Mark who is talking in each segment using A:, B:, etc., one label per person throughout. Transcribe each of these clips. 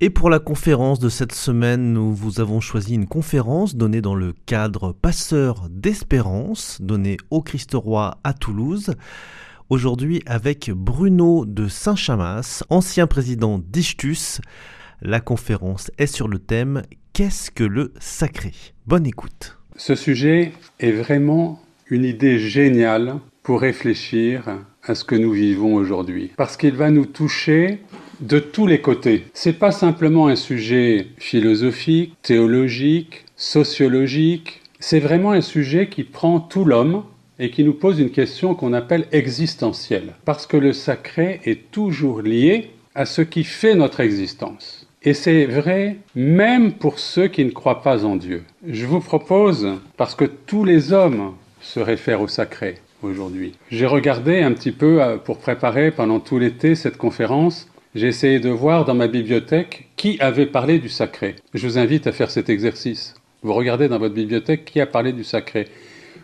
A: Et pour la conférence de cette semaine, nous vous avons choisi une conférence donnée dans le cadre Passeur d'espérance, donnée au Christ-Roi à Toulouse. Aujourd'hui avec Bruno de Saint-Chamas, ancien président d'Ichtus. La conférence est sur le thème Qu'est-ce que le sacré? Bonne écoute.
B: Ce sujet est vraiment une idée géniale pour réfléchir à ce que nous vivons aujourd'hui. Parce qu'il va nous toucher de tous les côtés. C'est pas simplement un sujet philosophique, théologique, sociologique. C'est vraiment un sujet qui prend tout l'homme et qui nous pose une question qu'on appelle existentielle. Parce que le sacré est toujours lié à ce qui fait notre existence. Et c'est vrai même pour ceux qui ne croient pas en Dieu. Je vous propose, parce que tous les hommes se réfèrent au sacré aujourd'hui, j'ai regardé un petit peu euh, pour préparer pendant tout l'été cette conférence j'ai essayé de voir dans ma bibliothèque qui avait parlé du sacré. Je vous invite à faire cet exercice. Vous regardez dans votre bibliothèque qui a parlé du sacré.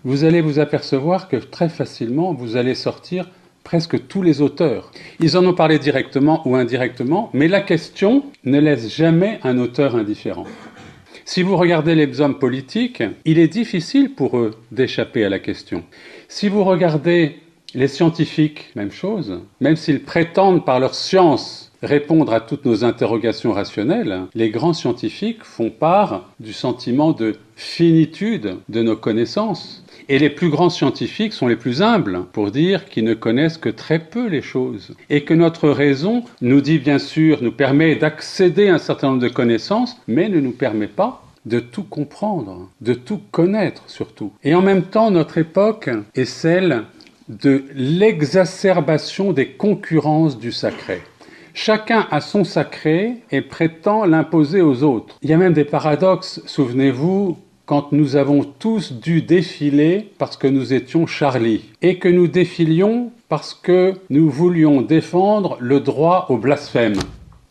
B: Vous allez vous apercevoir que très facilement, vous allez sortir presque tous les auteurs. Ils en ont parlé directement ou indirectement, mais la question ne laisse jamais un auteur indifférent. Si vous regardez les hommes politiques, il est difficile pour eux d'échapper à la question. Si vous regardez les scientifiques, même chose. Même s'ils prétendent par leur science répondre à toutes nos interrogations rationnelles, les grands scientifiques font part du sentiment de finitude de nos connaissances. Et les plus grands scientifiques sont les plus humbles pour dire qu'ils ne connaissent que très peu les choses. Et que notre raison nous dit bien sûr, nous permet d'accéder à un certain nombre de connaissances, mais ne nous permet pas de tout comprendre, de tout connaître surtout. Et en même temps, notre époque est celle de l'exacerbation des concurrences du sacré. Chacun a son sacré et prétend l'imposer aux autres. Il y a même des paradoxes, souvenez-vous, quand nous avons tous dû défiler parce que nous étions Charlie, et que nous défilions parce que nous voulions défendre le droit au blasphème.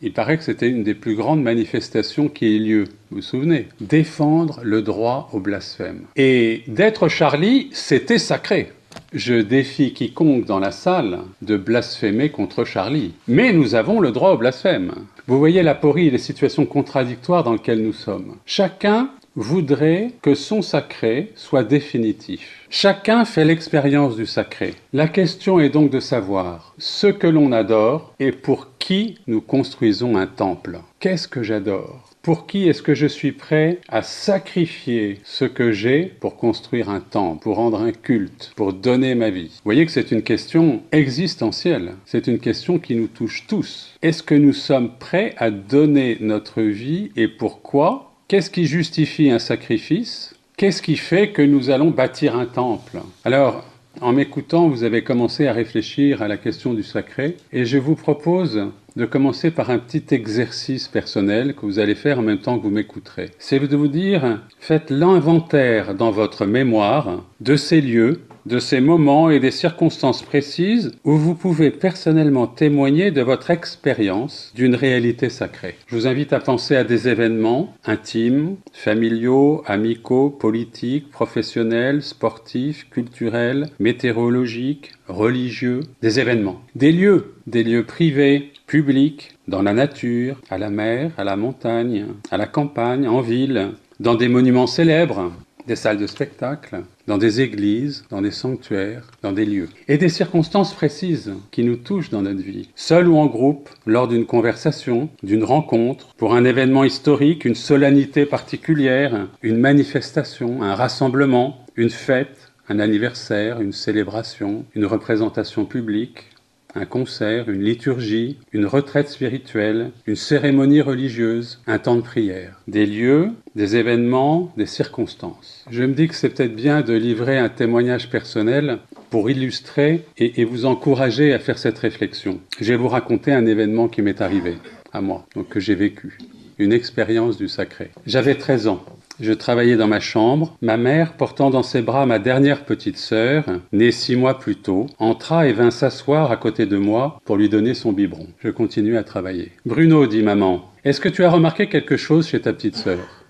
B: Il paraît que c'était une des plus grandes manifestations qui ait lieu. Vous vous souvenez? Défendre le droit au blasphème. Et d'être Charlie, c'était sacré. Je défie quiconque dans la salle de blasphémer contre Charlie. Mais nous avons le droit au blasphème. Vous voyez l'aporie et les situations contradictoires dans lesquelles nous sommes. Chacun voudrait que son sacré soit définitif. Chacun fait l'expérience du sacré. La question est donc de savoir ce que l'on adore et pour qui nous construisons un temple. Qu'est-ce que j'adore? Pour qui est-ce que je suis prêt à sacrifier ce que j'ai pour construire un temple, pour rendre un culte, pour donner ma vie? Vous voyez que c'est une question existentielle, c'est une question qui nous touche tous. Est-ce que nous sommes prêts à donner notre vie et pourquoi Qu'est-ce qui justifie un sacrifice? Qu'est-ce qui fait que nous allons bâtir un temple? Alors, en m'écoutant, vous avez commencé à réfléchir à la question du sacré et je vous propose de commencer par un petit exercice personnel que vous allez faire en même temps que vous m'écouterez. C'est de vous dire, faites l'inventaire dans votre mémoire de ces lieux de ces moments et des circonstances précises où vous pouvez personnellement témoigner de votre expérience d'une réalité sacrée. Je vous invite à penser à des événements intimes, familiaux, amicaux, politiques, professionnels, sportifs, culturels, météorologiques, religieux, des événements, des lieux, des lieux privés, publics, dans la nature, à la mer, à la montagne, à la campagne, en ville, dans des monuments célèbres, des salles de spectacle, dans des églises, dans des sanctuaires, dans des lieux. Et des circonstances précises qui nous touchent dans notre vie, seul ou en groupe, lors d'une conversation, d'une rencontre, pour un événement historique, une solennité particulière, une manifestation, un rassemblement, une fête, un anniversaire, une célébration, une représentation publique, un concert, une liturgie, une retraite spirituelle, une cérémonie religieuse, un temps de prière. Des lieux, des événements, des circonstances. Je me dis que c'est peut-être bien de livrer un témoignage personnel pour illustrer et, vous encourager à faire cette réflexion. Je vais vous raconter un événement qui m'est arrivé à moi, donc que j'ai vécu, une expérience du sacré. J'avais 13 ans. Je travaillais dans ma chambre. Ma mère, portant dans ses bras ma dernière petite sœur, née six mois plus tôt, entra et vint s'asseoir à côté de moi pour lui donner son biberon. Je continuais à travailler. Bruno, dit maman, est-ce que tu as remarqué quelque chose chez ta petite sœur?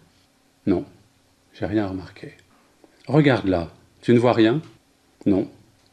B: Non, j'ai rien remarqué. Regarde là, tu ne vois rien? Non,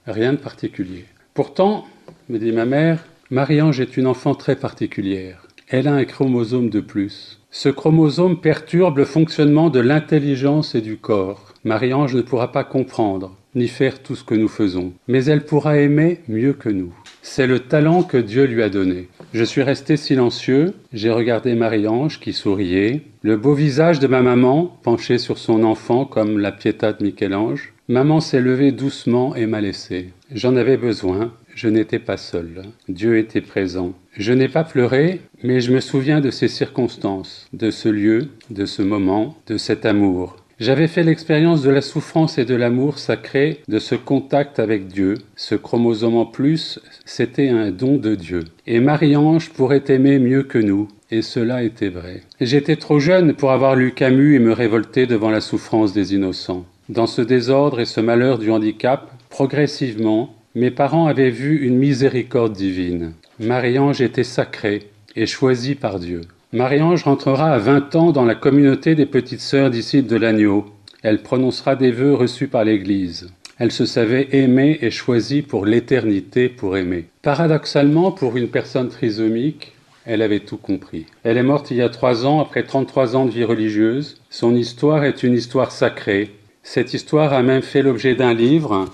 B: rien de particulier. Pourtant, me dit ma mère, Marie-Ange est une enfant très particulière. elle a un chromosome de plus. Ce chromosome perturbe le fonctionnement de l'intelligence et du corps. Marie-Ange ne pourra pas comprendre ni faire tout ce que nous faisons, mais elle pourra aimer mieux que nous. C'est le talent que Dieu lui a donné. Je suis resté silencieux, j'ai regardé Marie-Ange qui souriait, le beau visage de ma maman penché sur son enfant comme la Pietà de Michel-Ange. Maman s'est levée doucement et m'a laissé. J'en avais besoin, je n'étais pas seul. Dieu était présent. Je n'ai pas pleuré, mais je me souviens de ces circonstances, de ce lieu, de ce moment, de cet amour. J'avais fait l'expérience de la souffrance et de l'amour sacré, de ce contact avec Dieu. Ce chromosome en plus, c'était un don de Dieu. Et Marie-Ange pourrait aimer mieux que nous. Et cela était vrai. J'étais trop jeune pour avoir lu Camus et me révolter devant la souffrance des innocents. Dans ce désordre et ce malheur du handicap, progressivement, mes parents avaient vu une miséricorde divine. Marie-Ange était sacrée et choisie par Dieu. Marie-Ange rentrera à 20 ans dans la communauté des petites sœurs d'ici de l'agneau. Elle prononcera des vœux reçus par l'Église. Elle se savait aimée et choisie pour l'éternité pour aimer. Paradoxalement, pour une personne trisomique, elle avait tout compris. Elle est morte il y a trois ans, après 33 ans de vie religieuse. Son histoire est une histoire sacrée. Cette histoire a même fait l'objet d'un livre,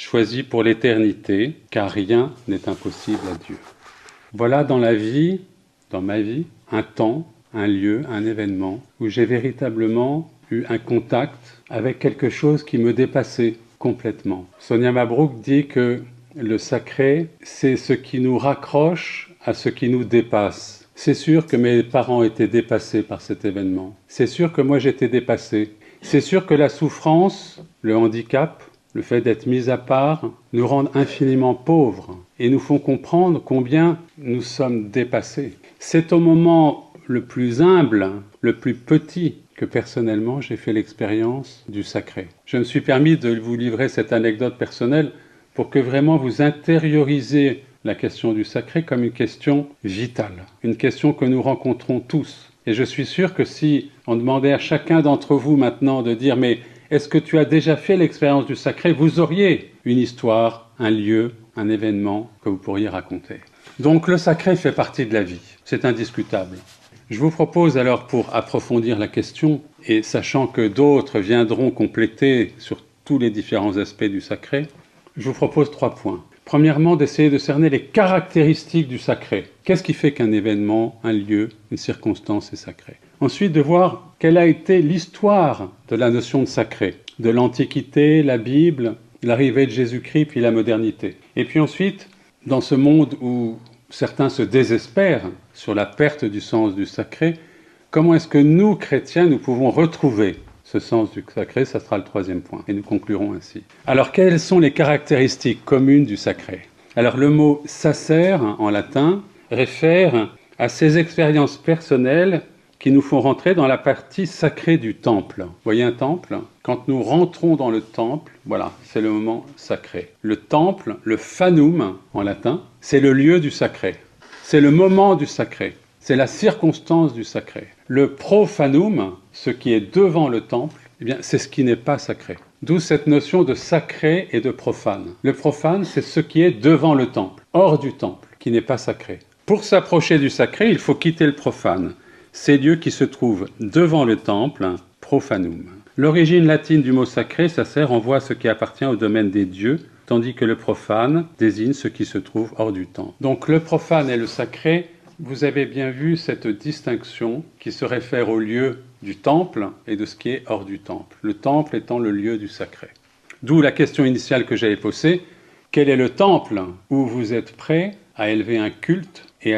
B: choisi pour l'éternité, car rien n'est impossible à Dieu. Voilà dans la vie, dans ma vie, un temps, un lieu, un événement où j'ai véritablement eu un contact avec quelque chose qui me dépassait complètement. Sonia Mabrouk dit que le sacré, c'est ce qui nous raccroche à ce qui nous dépasse. C'est sûr que mes parents étaient dépassés par cet événement. C'est sûr que moi j'étais dépassé. C'est sûr que la souffrance, le handicap, le fait d'être mis à part, nous rendent infiniment pauvres et nous font comprendre combien nous sommes dépassés. C'est au moment le plus humble, le plus petit, que personnellement j'ai fait l'expérience du sacré. Je me suis permis de vous livrer cette anecdote personnelle pour que vraiment vous intériorisez la question du sacré comme une question vitale, une question que nous rencontrons tous. Et je suis sûr que si on demandait à chacun d'entre vous maintenant de dire mais est-ce que tu as déjà fait l'expérience du sacré? Vous auriez une histoire, un lieu, un événement que vous pourriez raconter. Donc le sacré fait partie de la vie, c'est indiscutable. Je vous propose alors pour approfondir la question, et sachant que d'autres viendront compléter sur tous les différents aspects du sacré, je vous propose trois points. Premièrement, d'essayer de cerner les caractéristiques du sacré. Qu'est-ce qui fait qu'un événement, un lieu, une circonstance est sacré Ensuite, de voir quelle a été l'histoire de la notion de sacré, de l'Antiquité, la Bible, l'arrivée de Jésus-Christ, puis la modernité. Et puis ensuite, dans ce monde où certains se désespèrent sur la perte du sens du sacré, comment est-ce que nous, chrétiens, nous pouvons retrouver ce sens du sacré? Ça sera le troisième point. Et nous conclurons ainsi. Alors, quelles sont les caractéristiques communes du sacré? Alors, le mot sacer en latin réfère à ces expériences personnelles qui nous font rentrer dans la partie sacrée du temple. Vous voyez un temple? Quand nous rentrons dans le temple, voilà, c'est le moment sacré. Le temple, le fanum en latin, c'est le lieu du sacré. C'est le moment du sacré. C'est la circonstance du sacré. Le profanum, ce qui est devant le temple, eh bien, c'est ce qui n'est pas sacré. D'où cette notion de sacré et de profane. Le profane, c'est ce qui est devant le temple, hors du temple, qui n'est pas sacré. Pour s'approcher du sacré, il faut quitter le profane. C'est Dieu qui se trouve devant le temple, profanum. L'origine latine du mot sacré, ça sert envoie à ce qui appartient au domaine des dieux, tandis que le profane désigne ce qui se trouve hors du temple. Donc le profane et le sacré, vous avez bien vu cette distinction qui se réfère au lieu du temple et de ce qui est hors du temple. Le temple étant le lieu du sacré. D'où la question initiale que j'avais posée, quel est le temple où vous êtes prêt à élever un culte et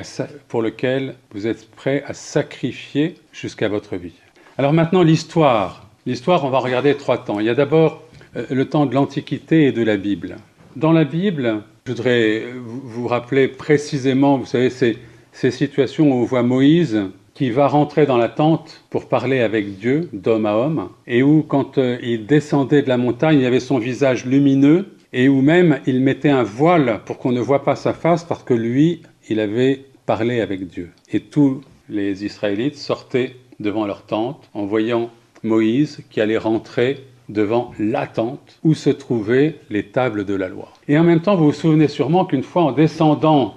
B: pour lequel vous êtes prêt à sacrifier jusqu'à votre vie. Alors maintenant, l'histoire. L'histoire, on va regarder trois temps. Il y a d'abord euh, le temps de l'Antiquité et de la Bible. Dans la Bible, je voudrais vous rappeler précisément, vous savez, ces, ces situations où on voit Moïse qui va rentrer dans la tente pour parler avec Dieu, d'homme à homme, et où, quand euh, il descendait de la montagne, il y avait son visage lumineux, et où même il mettait un voile pour qu'on ne voit pas sa face, parce que lui il avait parlé avec Dieu. Et tous les Israélites sortaient devant leur tente en voyant Moïse qui allait rentrer devant la tente où se trouvaient les tables de la loi. Et en même temps, vous vous souvenez sûrement qu'une fois en descendant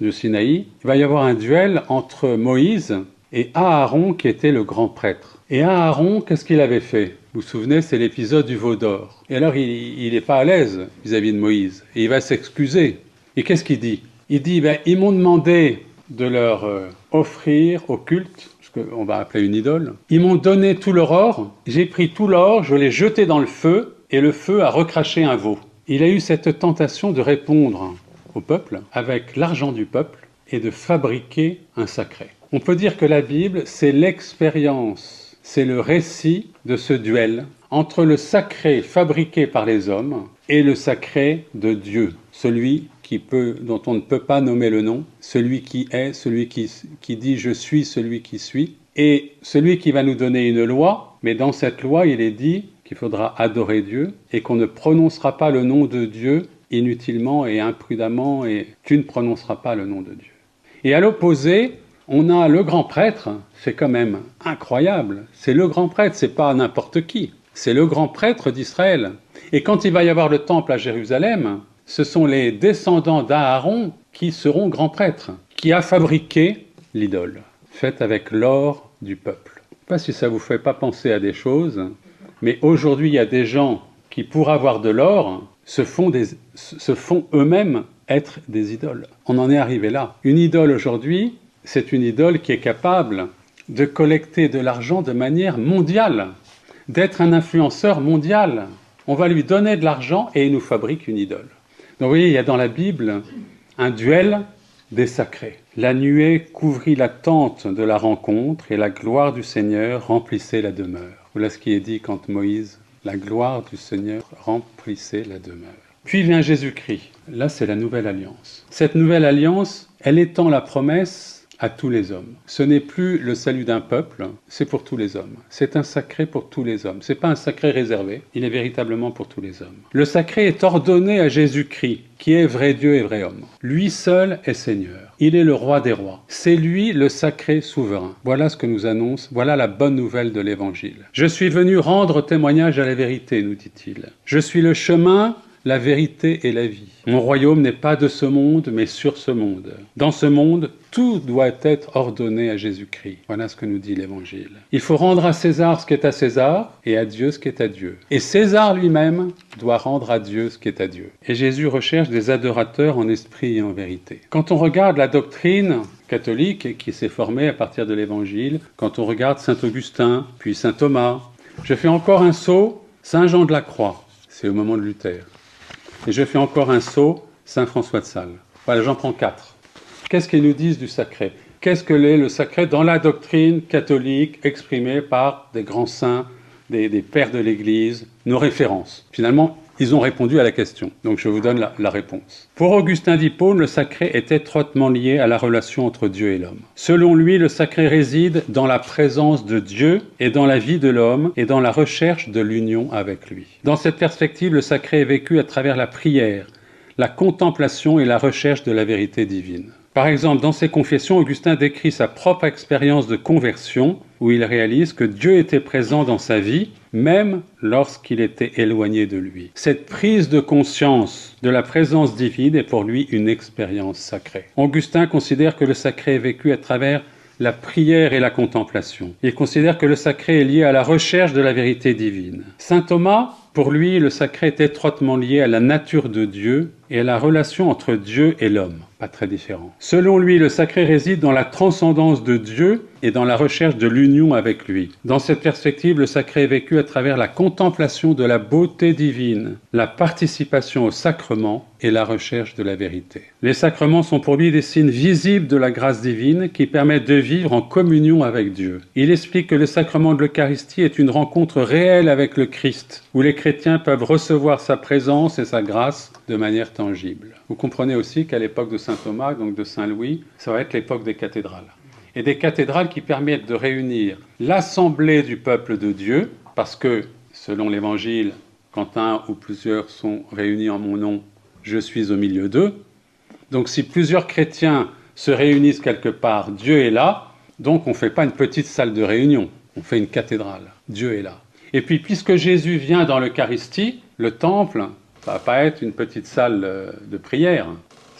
B: du Sinaï, il va y avoir un duel entre Moïse et Aaron qui était le grand prêtre. Et Aaron, qu'est-ce qu'il avait fait? Vous vous souvenez, c'est l'épisode du veau d'or. Et alors il n'est pas à l'aise vis-à-vis de Moïse. Et il va s'excuser. Et qu'est-ce qu'il dit? Il dit, ben, ils m'ont demandé de leur euh, offrir au culte, ce qu'on va appeler une idole. Ils m'ont donné tout leur or, j'ai pris tout l'or, je l'ai jeté dans le feu, et le feu a recraché un veau. Il a eu cette tentation de répondre au peuple avec l'argent du peuple et de fabriquer un sacré. On peut dire que la Bible, c'est l'expérience, c'est le récit de ce duel entre le sacré fabriqué par les hommes et le sacré de Dieu, celui peut, dont on ne peut pas nommer le nom, celui qui est, celui qui, qui dit je suis celui qui suis, et celui qui va nous donner une loi, mais dans cette loi, il est dit qu'il faudra adorer Dieu et qu'on ne prononcera pas le nom de Dieu inutilement et imprudemment et tu ne prononceras pas le nom de Dieu. Et à l'opposé, on a le grand prêtre, c'est quand même incroyable. C'est le grand prêtre, c'est pas n'importe qui. C'est le grand prêtre d'Israël. Et quand il va y avoir le temple à Jérusalem, ce sont les descendants d'Aaron qui seront grands prêtres, qui a fabriqué l'idole, faite avec l'or du peuple. Je ne sais pas si ça vous fait pas penser à des choses, mais aujourd'hui, il y a des gens qui, pour avoir de l'or, se font, font eux-mêmes être des idoles. On en est arrivé là. Une idole aujourd'hui, c'est une idole qui est capable de collecter de l'argent de manière mondiale, d'être un influenceur mondial. On va lui donner de l'argent et il nous fabrique une idole. Donc vous voyez, il y a dans la Bible un duel des sacrés. La nuée couvrit la tente de la rencontre et la gloire du Seigneur remplissait la demeure. Voilà ce qui est dit quand Moïse, la gloire du Seigneur remplissait la demeure. Puis vient Jésus-Christ. Là, c'est la nouvelle alliance. Cette nouvelle alliance, elle étend la promesse à tous les hommes. Ce n'est plus le salut d'un peuple, c'est pour tous les hommes. C'est un sacré pour tous les hommes. C'est pas un sacré réservé, il est véritablement pour tous les hommes. Le sacré est ordonné à Jésus-Christ, qui est vrai Dieu et vrai homme. Lui seul est Seigneur. Il est le roi des rois. C'est lui le sacré souverain. Voilà ce que nous annonce, voilà la bonne nouvelle de l'évangile. Je suis venu rendre témoignage à la vérité, nous dit-il. Je suis le chemin, la vérité et la vie. Mon royaume n'est pas de ce monde, mais sur ce monde. Dans ce monde, tout doit être ordonné à Jésus-Christ. Voilà ce que nous dit l'Évangile. Il faut rendre à César ce qui est à César et à Dieu ce qui est à Dieu. Et César lui-même doit rendre à Dieu ce qui est à Dieu. Et Jésus recherche des adorateurs en esprit et en vérité. Quand on regarde la doctrine catholique qui s'est formée à partir de l'Évangile, quand on regarde Saint Augustin, puis Saint Thomas, je fais encore un saut, Saint Jean de la Croix, c'est au moment de Luther. Et je fais encore un saut, Saint François de Sales. Voilà, j'en prends quatre. Qu'est-ce qu'ils nous disent du sacré? Qu'est-ce que l'est le sacré dans la doctrine catholique exprimée par des grands saints, des, pères de l'Église, nos références? Finalement, ils ont répondu à la question. Donc je vous donne la, réponse. Pour Augustin d'Hippone, le sacré est étroitement lié à la relation entre Dieu et l'homme. Selon lui, le sacré réside dans la présence de Dieu et dans la vie de l'homme et dans la recherche de l'union avec lui. Dans cette perspective, le sacré est vécu à travers la prière, la contemplation et la recherche de la vérité divine. Par exemple, dans ses confessions, Augustin décrit sa propre expérience de conversion, où il réalise que Dieu était présent dans sa vie, même lorsqu'il était éloigné de lui. Cette prise de conscience de la présence divine est pour lui une expérience sacrée. Augustin considère que le sacré est vécu à travers la prière et la contemplation. Il considère que le sacré est lié à la recherche de la vérité divine. Saint Thomas, pour lui, le sacré est étroitement lié à la nature de Dieu et à la relation entre Dieu et l'homme pas très différent. Selon lui, le sacré réside dans la transcendance de Dieu et dans la recherche de l'union avec lui. Dans cette perspective, le sacré est vécu à travers la contemplation de la beauté divine, la participation au sacrement et la recherche de la vérité. Les sacrements sont pour lui des signes visibles de la grâce divine qui permettent de vivre en communion avec Dieu. Il explique que le sacrement de l'Eucharistie est une rencontre réelle avec le Christ, où les chrétiens peuvent recevoir sa présence et sa grâce de manière tangible. Vous comprenez aussi qu'à l'époque de saint Thomas, donc de saint Louis, ça va être l'époque des cathédrales. Et des cathédrales qui permettent de réunir l'assemblée du peuple de Dieu, parce que, selon l'Évangile, quand un ou plusieurs sont réunis en mon nom, je suis au milieu d'eux. Donc si plusieurs chrétiens se réunissent quelque part, Dieu est là, donc on ne fait pas une petite salle de réunion, on fait une cathédrale. Dieu est là. Et puis puisque Jésus vient dans l'Eucharistie, le temple, va pas être une petite salle euh, de prière.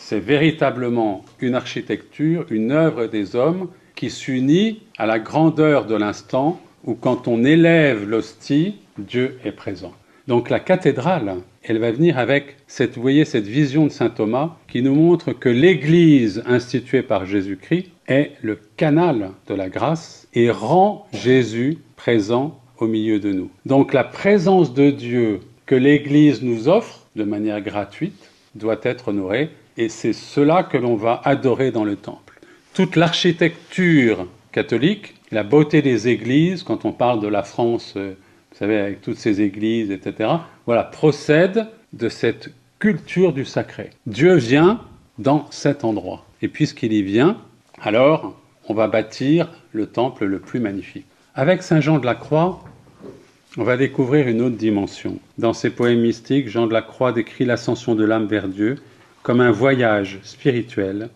B: C'est véritablement une architecture, une œuvre des hommes qui s'unit à la grandeur de l'instant où quand on élève l'hostie, Dieu est présent. Donc la cathédrale, elle va venir avec cette, voyez, cette vision de saint Thomas qui nous montre que l'Église instituée par Jésus-Christ est le canal de la grâce et rend Jésus présent au milieu de nous. Donc la présence de Dieu que l'Église nous offre de manière gratuite doit être honorée et c'est cela que l'on va adorer dans le temple. Toute l'architecture catholique, la beauté des églises, quand on parle de la France, euh, vous savez, avec toutes ces églises, etc., voilà, procède de cette culture du sacré. Dieu vient dans cet endroit. Et puisqu'il y vient, alors on va bâtir le temple le plus magnifique. Avec Saint Jean de la Croix, on va découvrir une autre dimension. Dans ses poèmes mystiques, Jean de la Croix décrit l'ascension de l'âme vers Dieu comme un voyage spirituel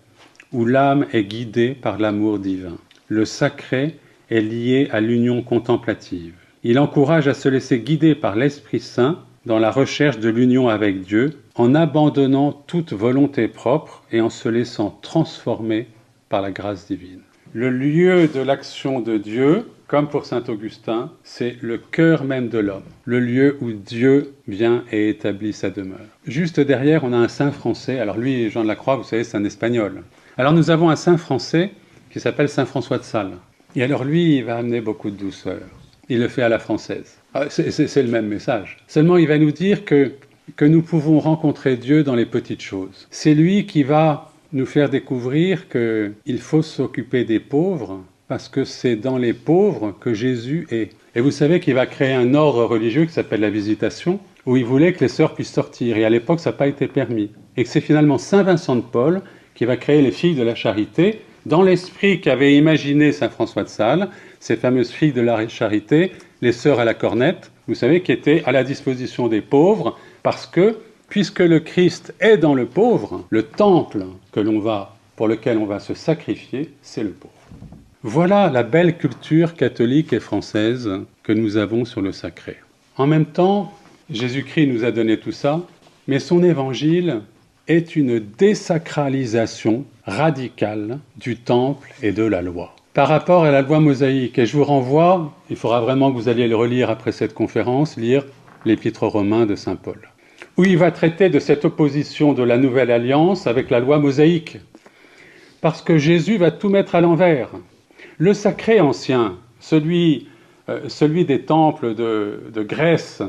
B: où l'âme est guidée par l'amour divin. Le sacré est lié à l'union contemplative. Il encourage à se laisser guider par l'Esprit Saint dans la recherche de l'union avec Dieu, en abandonnant toute volonté propre et en se laissant transformer par la grâce divine. Le lieu de l'action de Dieu, comme pour saint Augustin, c'est le cœur même de l'homme, le lieu où Dieu vient et établit sa demeure. Juste derrière, on a un saint français. Alors lui, Jean de la Croix, vous savez, c'est un espagnol. Alors nous avons un saint français qui s'appelle saint François de Sales. Et alors lui, il va amener beaucoup de douceur. Il le fait à la française. Ah, c'est le même message. Seulement, il va nous dire que, que nous pouvons rencontrer Dieu dans les petites choses. C'est lui qui va nous faire découvrir qu'il faut s'occuper des pauvres parce que c'est dans les pauvres que Jésus est. Et vous savez qu'il va créer un ordre religieux qui s'appelle la visitation, où il voulait que les sœurs puissent sortir. Et à l'époque, ça n'a pas été permis. Et que c'est finalement Saint Vincent de Paul qui va créer les filles de la charité, dans l'esprit qu'avait imaginé Saint François de Sales, ces fameuses filles de la charité, les sœurs à la cornette, vous savez, qui étaient à la disposition des pauvres, parce que, puisque le Christ est dans le pauvre, le temple que l'on va, pour lequel on va se sacrifier, c'est le pauvre. Voilà la belle culture catholique et française que nous avons sur le sacré. En même temps, Jésus-Christ nous a donné tout ça, mais son évangile est une désacralisation radicale du temple et de la loi. Par rapport à la loi mosaïque, et je vous renvoie, il faudra vraiment que vous alliez le relire après cette conférence, lire l'épître romain de Saint Paul, où il va traiter de cette opposition de la nouvelle alliance avec la loi mosaïque. Parce que Jésus va tout mettre à l'envers. Le sacré ancien, celui, euh, celui des temples de, Grèce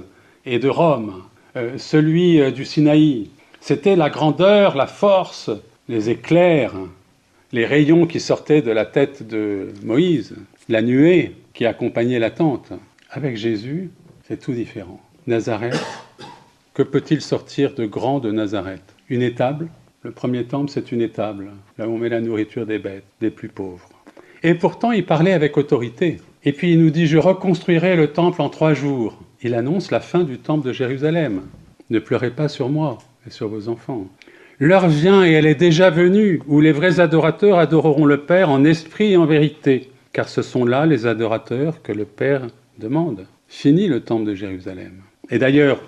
B: et de Rome, euh, celui euh, du Sinaï, c'était la grandeur, la force, les éclairs, les rayons qui sortaient de la tête de Moïse, la nuée qui accompagnait la tente. Avec Jésus, c'est tout différent. Nazareth, que peut-il sortir de grand de Nazareth? Une étable? Le premier temple, c'est une étable, là où on met la nourriture des bêtes, des plus pauvres. Et pourtant, il parlait avec autorité. Et puis il nous dit, je reconstruirai le temple en trois jours. Il annonce la fin du temple de Jérusalem. Ne pleurez pas sur moi et sur vos enfants. L'heure vient et elle est déjà venue où les vrais adorateurs adoreront le Père en esprit et en vérité, car ce sont là les adorateurs que le Père demande. Fini le temple de Jérusalem. Et d'ailleurs,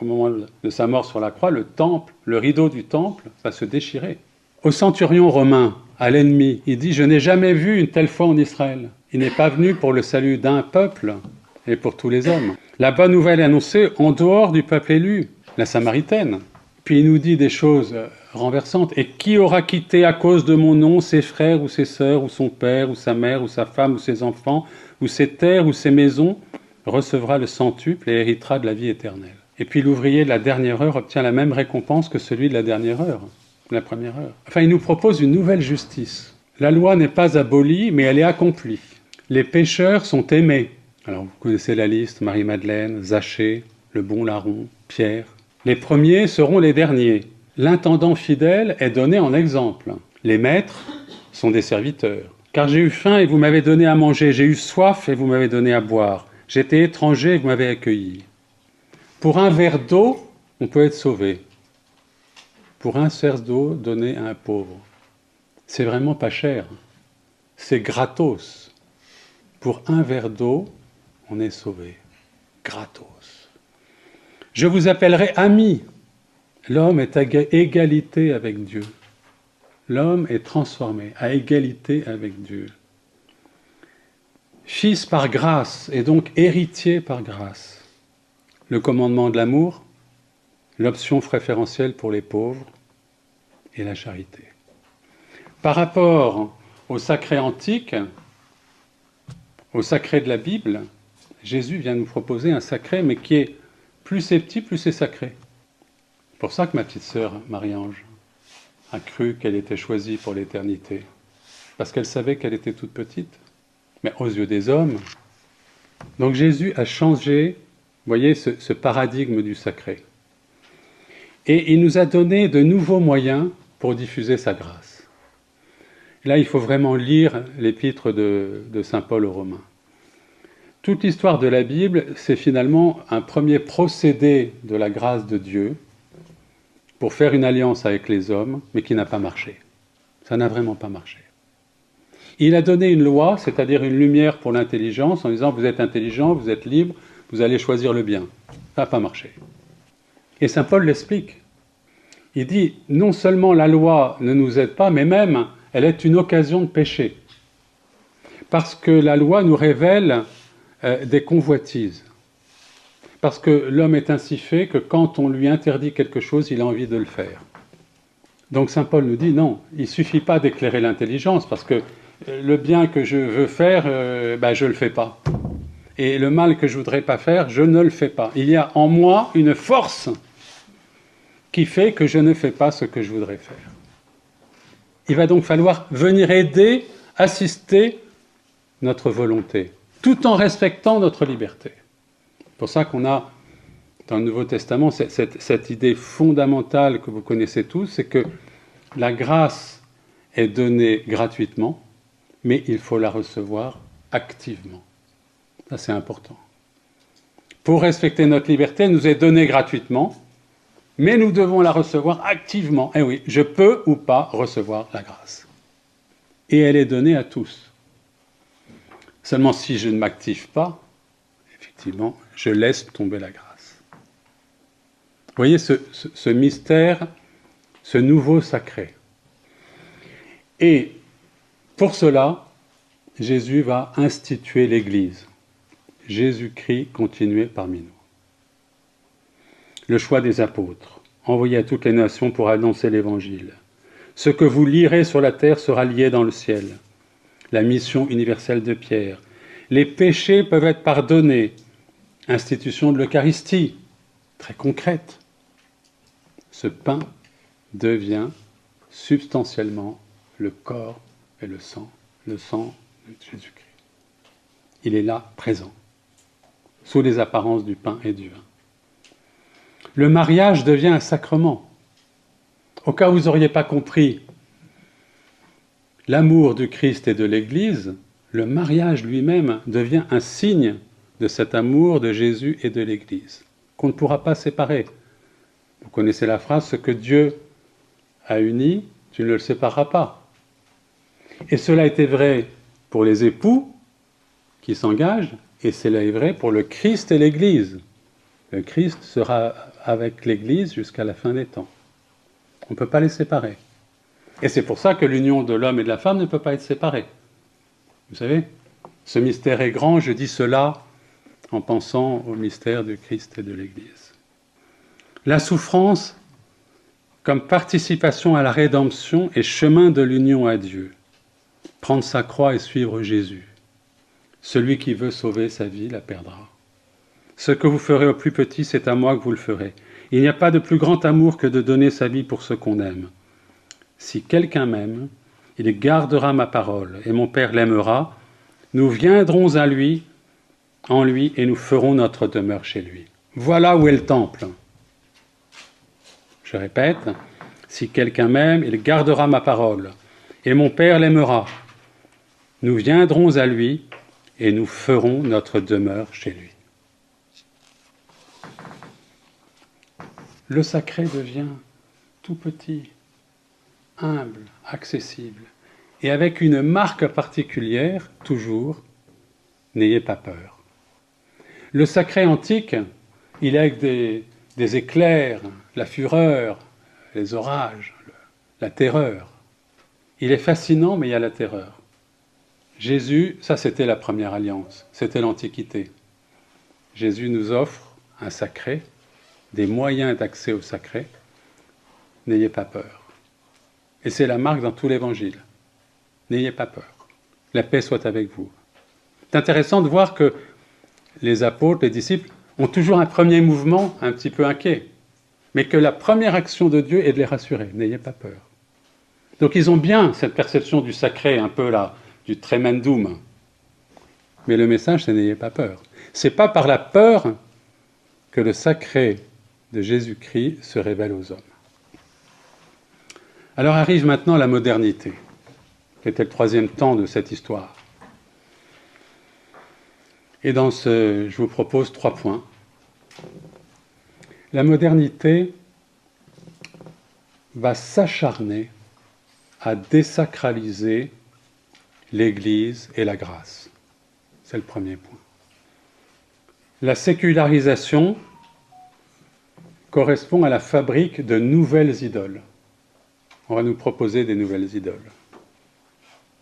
B: au moment de sa mort sur la croix, le temple, le rideau du temple va se déchirer. Au centurion romain, à l'ennemi. Il dit, je n'ai jamais vu une telle foi en Israël. Il n'est pas venu pour le salut d'un peuple et pour tous les hommes. La bonne nouvelle est annoncée en dehors du peuple élu, la Samaritaine. Puis il nous dit des choses renversantes. Et qui aura quitté à cause de mon nom ses frères ou ses sœurs, ou son père, ou sa mère, ou sa femme, ou ses enfants, ou ses terres, ou ses maisons, recevra le centuple et héritera de la vie éternelle. Et puis l'ouvrier de la dernière heure obtient la même récompense que celui de la dernière heure la première heure. Enfin, il nous propose une nouvelle justice. La loi n'est pas abolie, mais elle est accomplie. Les pécheurs sont aimés. Alors, vous connaissez la liste Marie-Madeleine, Zachée, le bon larron, Pierre. Les premiers seront les derniers. L'intendant fidèle est donné en exemple. Les maîtres sont des serviteurs. Car j'ai eu faim et vous m'avez donné à manger, j'ai eu soif et vous m'avez donné à boire, j'étais étranger et vous m'avez accueilli. Pour un verre d'eau, on peut être sauvé pour un cerce d'eau donné à un pauvre. C'est vraiment pas cher. C'est gratos. Pour un verre d'eau, on est sauvé. Gratos. Je vous appellerai ami. L'homme est à égalité avec Dieu. L'homme est transformé à égalité avec Dieu. Fils par grâce et donc héritier par grâce. Le commandement de l'amour, l'option préférentielle pour les pauvres et la charité. Par rapport au sacré antique, au sacré de la Bible, Jésus vient nous proposer un sacré, mais qui est plus c'est petit, plus c'est sacré. C'est pour ça que ma petite sœur Marie-Ange a cru qu'elle était choisie pour l'éternité, parce qu'elle savait qu'elle était toute petite, mais aux yeux des hommes. Donc Jésus a changé, voyez, ce, ce paradigme du sacré. Et il nous a donné de nouveaux moyens pour diffuser sa grâce. Là, il faut vraiment lire l'épître de, de Saint Paul aux Romains. Toute l'histoire de la Bible, c'est finalement un premier procédé de la grâce de Dieu pour faire une alliance avec les hommes, mais qui n'a pas marché. Ça n'a vraiment pas marché. Il a donné une loi, c'est-à-dire une lumière pour l'intelligence, en disant vous êtes intelligent, vous êtes libre, vous allez choisir le bien. Ça n'a pas marché. Et Saint Paul l'explique. Il dit, non seulement la loi ne nous aide pas, mais même elle est une occasion de pécher. Parce que la loi nous révèle euh, des convoitises. Parce que l'homme est ainsi fait que quand on lui interdit quelque chose, il a envie de le faire. Donc Saint Paul nous dit, non, il ne suffit pas d'éclairer l'intelligence, parce que euh, le bien que je veux faire, euh, ben, je ne le fais pas. Et le mal que je voudrais pas faire, je ne le fais pas. Il y a en moi une force qui fait que je ne fais pas ce que je voudrais faire. Il va donc falloir venir aider, assister notre volonté, tout en respectant notre liberté. C'est pour ça qu'on a dans le Nouveau Testament cette, idée fondamentale que vous connaissez tous, c'est que la grâce est donnée gratuitement, mais il faut la recevoir activement. Ça, c'est important. Pour respecter notre liberté, elle nous est donnée gratuitement, mais nous devons la recevoir activement. Eh oui, je peux ou pas recevoir la grâce. Et elle est donnée à tous. Seulement si je ne m'active pas, effectivement, je laisse tomber la grâce. Vous voyez ce, mystère, ce nouveau sacré. Et pour cela, Jésus va instituer l'Église. Jésus-Christ continué parmi nous le choix des apôtres, envoyés à toutes les nations pour annoncer l'Évangile. Ce que vous lirez sur la terre sera lié dans le ciel. La mission universelle de Pierre. Les péchés peuvent être pardonnés. Institution de l'Eucharistie, très concrète. Ce pain devient substantiellement le corps et le sang, le sang de Jésus-Christ. Il est là, présent, sous les apparences du pain et du vin le mariage devient un sacrement. Au cas où vous n'auriez pas compris l'amour du Christ et de l'Église, le mariage lui-même devient un signe de cet amour de Jésus et de l'Église, qu'on ne pourra pas séparer. Vous connaissez la phrase, ce que Dieu a uni, tu ne le sépareras pas. Et cela était vrai pour les époux qui s'engagent, et cela est vrai pour le Christ et l'Église. Le Christ sera avec l'Église jusqu'à la fin des temps. On ne peut pas les séparer. Et c'est pour ça que l'union de l'homme et de la femme ne peut pas être séparée. Vous savez, ce mystère est grand, je dis cela en pensant au mystère du Christ et de l'Église. La souffrance, comme participation à la rédemption, est chemin de l'union à Dieu. Prendre sa croix et suivre Jésus. Celui qui veut sauver sa vie la perdra. Ce que vous ferez au plus petit, c'est à moi que vous le ferez. Il n'y a pas de plus grand amour que de donner sa vie pour ce qu'on aime. Si quelqu'un m'aime, il gardera ma parole, et mon Père l'aimera. Nous viendrons à lui, en lui, et nous ferons notre demeure chez lui. Voilà où est le temple. Je répète, si quelqu'un m'aime, il gardera ma parole, et mon Père l'aimera. Nous viendrons à lui, et nous ferons notre demeure chez lui. Le sacré devient tout petit, humble, accessible, et avec une marque particulière, toujours, n'ayez pas peur. Le sacré antique, il est avec des, éclairs, la fureur, les orages, la terreur. Il est fascinant, mais il y a la terreur. Jésus, ça c'était la première alliance, c'était l'Antiquité. Jésus nous offre un sacré, des moyens d'accès au sacré. N'ayez pas peur. Et c'est la marque dans tout l'Évangile. N'ayez pas peur. La paix soit avec vous. C'est intéressant de voir que les apôtres, les disciples, ont toujours un premier mouvement un petit peu inquiet, mais que la première action de Dieu est de les rassurer. N'ayez pas peur. Donc ils ont bien cette perception du sacré, un peu là, du tremendum. Mais le message, c'est n'ayez pas peur. C'est pas par la peur que le sacré de Jésus-Christ se révèle aux hommes. Alors arrive maintenant la modernité, qui était le troisième temps de cette histoire. Et dans ce, je vous propose trois points. La modernité va s'acharner à désacraliser l'Église et la grâce. C'est le premier point. La sécularisation correspond à la fabrique de nouvelles idoles. On va nous proposer des nouvelles idoles.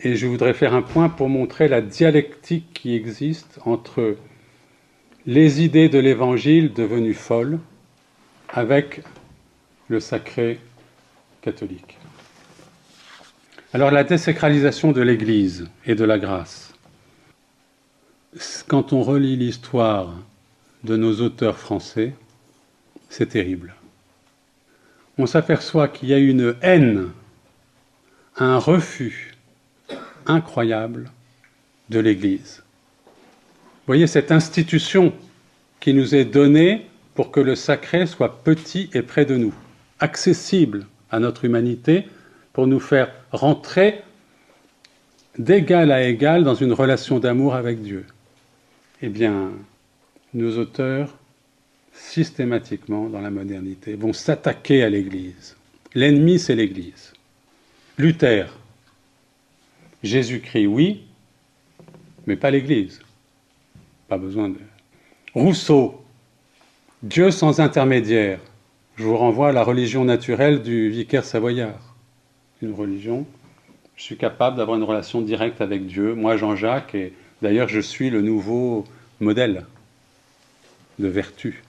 B: Et je voudrais faire un point pour montrer la dialectique qui existe entre les idées de l'Évangile devenues folles avec le sacré catholique. Alors la désacralisation de l'Église et de la grâce. Quand on relit l'histoire de nos auteurs français, c'est terrible. On s'aperçoit qu'il y a une haine, un refus incroyable de l'Église. Voyez cette institution qui nous est donnée pour que le sacré soit petit et près de nous, accessible à notre humanité, pour nous faire rentrer d'égal à égal dans une relation d'amour avec Dieu. Eh bien, nos auteurs, systématiquement dans la modernité, vont s'attaquer à l'Église. L'ennemi, c'est l'Église. Luther, Jésus-Christ, oui, mais pas l'Église. Pas besoin de. Rousseau, Dieu sans intermédiaire. Je vous renvoie à la religion naturelle du vicaire savoyard. Une religion, je suis capable d'avoir une relation directe avec Dieu, moi Jean-Jacques, et d'ailleurs je suis le nouveau modèle de vertu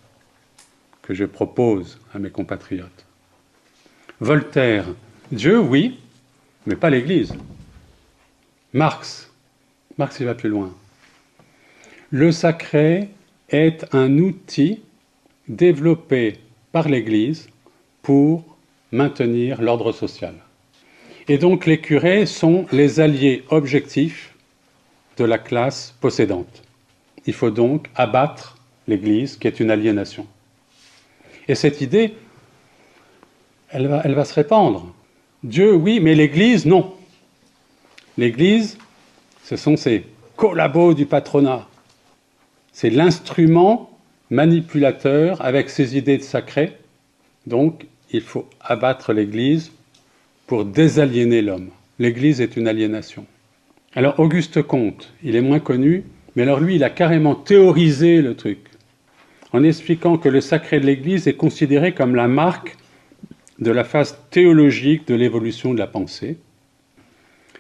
B: que je propose à mes compatriotes. Voltaire, Dieu, oui, mais pas l'Église. Marx, Marx il va plus loin. Le sacré est un outil développé par l'Église pour maintenir l'ordre social. Et donc les curés sont les alliés objectifs de la classe possédante. Il faut donc abattre l'Église qui est une aliénation. Et cette idée, elle va, se répandre. Dieu, oui, mais l'Église, non. L'Église, ce sont ces collabos du patronat. C'est l'instrument manipulateur avec ses idées de sacré. Donc, il faut abattre l'Église pour désaliéner l'homme. L'Église est une aliénation. Alors, Auguste Comte, il est moins connu, mais alors lui, il a carrément théorisé le truc, en expliquant que le sacré de l'Église est considéré comme la marque de la phase théologique de l'évolution de la pensée,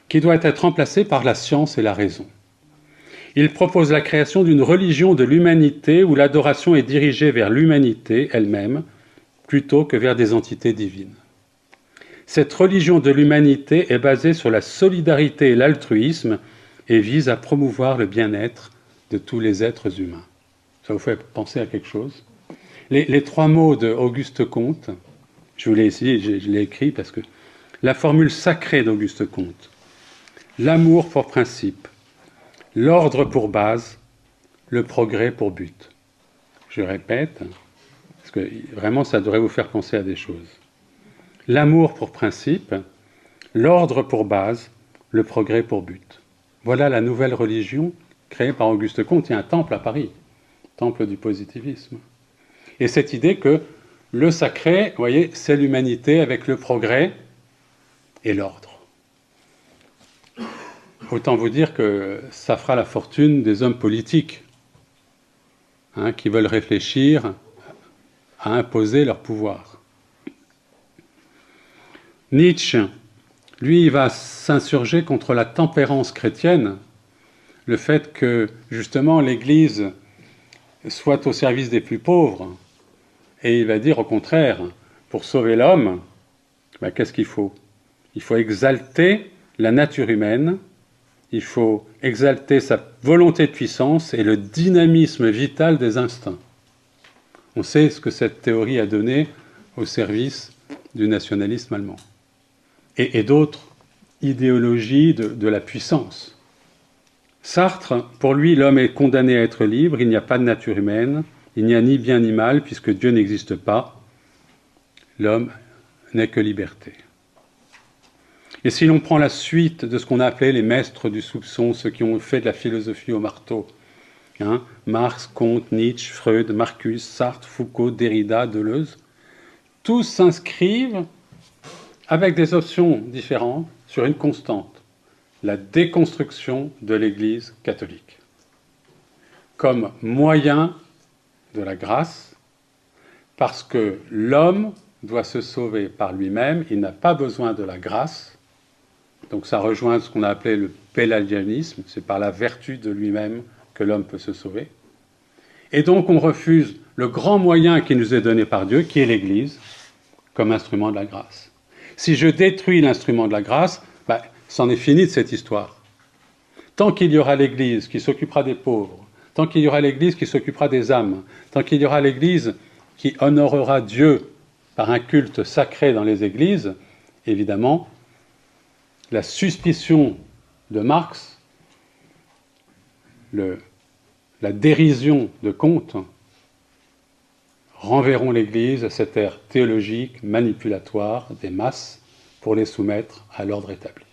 B: qui doit être remplacée par la science et la raison. Il propose la création d'une religion de l'humanité où l'adoration est dirigée vers l'humanité elle-même plutôt que vers des entités divines. Cette religion de l'humanité est basée sur la solidarité et l'altruisme et vise à promouvoir le bien-être de tous les êtres humains. Ça vous fait penser à quelque chose? Les, trois mots de Auguste Comte, je vous l'ai je, je l'ai écrit parce que la formule sacrée d'Auguste Comte, l'amour pour principe, l'ordre pour base, le progrès pour but. Je répète, parce que vraiment ça devrait vous faire penser à des choses. L'amour pour principe, l'ordre pour base, le progrès pour but. Voilà la nouvelle religion créée par Auguste Comte. Il y a un temple à Paris, temple du positivisme. Et cette idée que le sacré, vous voyez, c'est l'humanité avec le progrès et l'ordre. Autant vous dire que ça fera la fortune des hommes politiques hein, qui veulent réfléchir à imposer leur pouvoir. Nietzsche, Lui, il va s'insurger contre la tempérance chrétienne, le fait que justement l'Église soit au service des plus pauvres. Et il va dire au contraire, pour sauver l'homme, ben, qu'est-ce qu'il faut? Il faut exalter la nature humaine, il faut exalter sa volonté de puissance et le dynamisme vital des instincts. On sait ce que cette théorie a donné au service du nationalisme allemand. Et, d'autres idéologies de la puissance. Sartre, pour lui, l'homme est condamné à être libre, il n'y a pas de nature humaine, il n'y a ni bien ni mal, puisque Dieu n'existe pas. L'homme n'est que liberté. Et si l'on prend la suite de ce qu'on a appelé les maîtres du soupçon, ceux qui ont fait de la philosophie au marteau, hein, Marx, Comte, Nietzsche, Freud, Marcus, Sartre, Foucault, Derrida, Deleuze, tous s'inscrivent avec des options différentes sur une constante, la déconstruction de l'Église catholique, comme moyen de la grâce, parce que l'homme doit se sauver par lui-même, il n'a pas besoin de la grâce, donc ça rejoint ce qu'on a appelé le pélagianisme, c'est par la vertu de lui-même que l'homme peut se sauver. Et donc on refuse le grand moyen qui nous est donné par Dieu, qui est l'Église, comme instrument de la grâce. Si je détruis l'instrument de la grâce, c'en est fini de cette histoire. Tant qu'il y aura l'Église qui s'occupera des pauvres, tant qu'il y aura l'Église qui s'occupera des âmes, tant qu'il y aura l'Église qui honorera Dieu par un culte sacré dans les églises, évidemment, la suspicion de Marx, la dérision de Comte, renverront l'Église à cette ère théologique manipulatoire des masses pour les soumettre à l'ordre établi.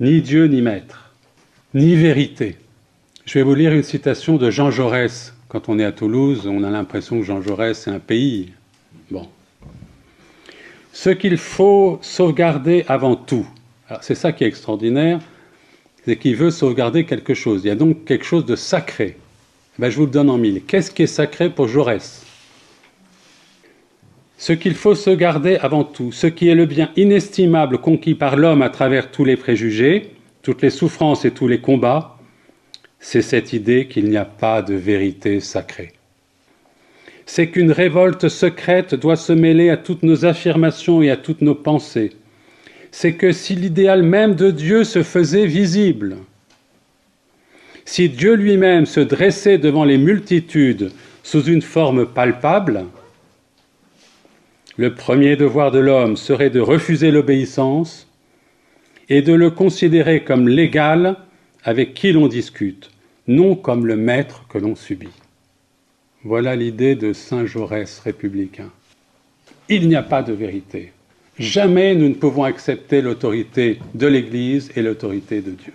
B: Ni Dieu ni maître, ni vérité. Je vais vous lire une citation de Jean Jaurès. Quand on est à Toulouse, on a l'impression que Jean Jaurès, c'est un pays. Bon. Ce qu'il faut sauvegarder avant tout, c'est ça qui est extraordinaire, c'est qu'il veut sauvegarder quelque chose. Il y a donc quelque chose de sacré. Ben, je vous le donne en mille. Qu'est-ce qui est sacré pour Jaurès? Ce qu'il faut sauvegarder avant tout, ce qui est le bien inestimable conquis par l'homme à travers tous les préjugés, toutes les souffrances et tous les combats, c'est cette idée qu'il n'y a pas de vérité sacrée c'est qu'une révolte secrète doit se mêler à toutes nos affirmations et à toutes nos pensées. C'est que si l'idéal même de Dieu se faisait visible, si Dieu lui-même se dressait devant les multitudes sous une forme palpable, le premier devoir de l'homme serait de refuser l'obéissance et de le considérer comme l'égal avec qui l'on discute, non comme le maître que l'on subit. Voilà l'idée de Saint Jaurès républicain. Il n'y a pas de vérité. Jamais nous ne pouvons accepter l'autorité de l'Église et l'autorité de Dieu.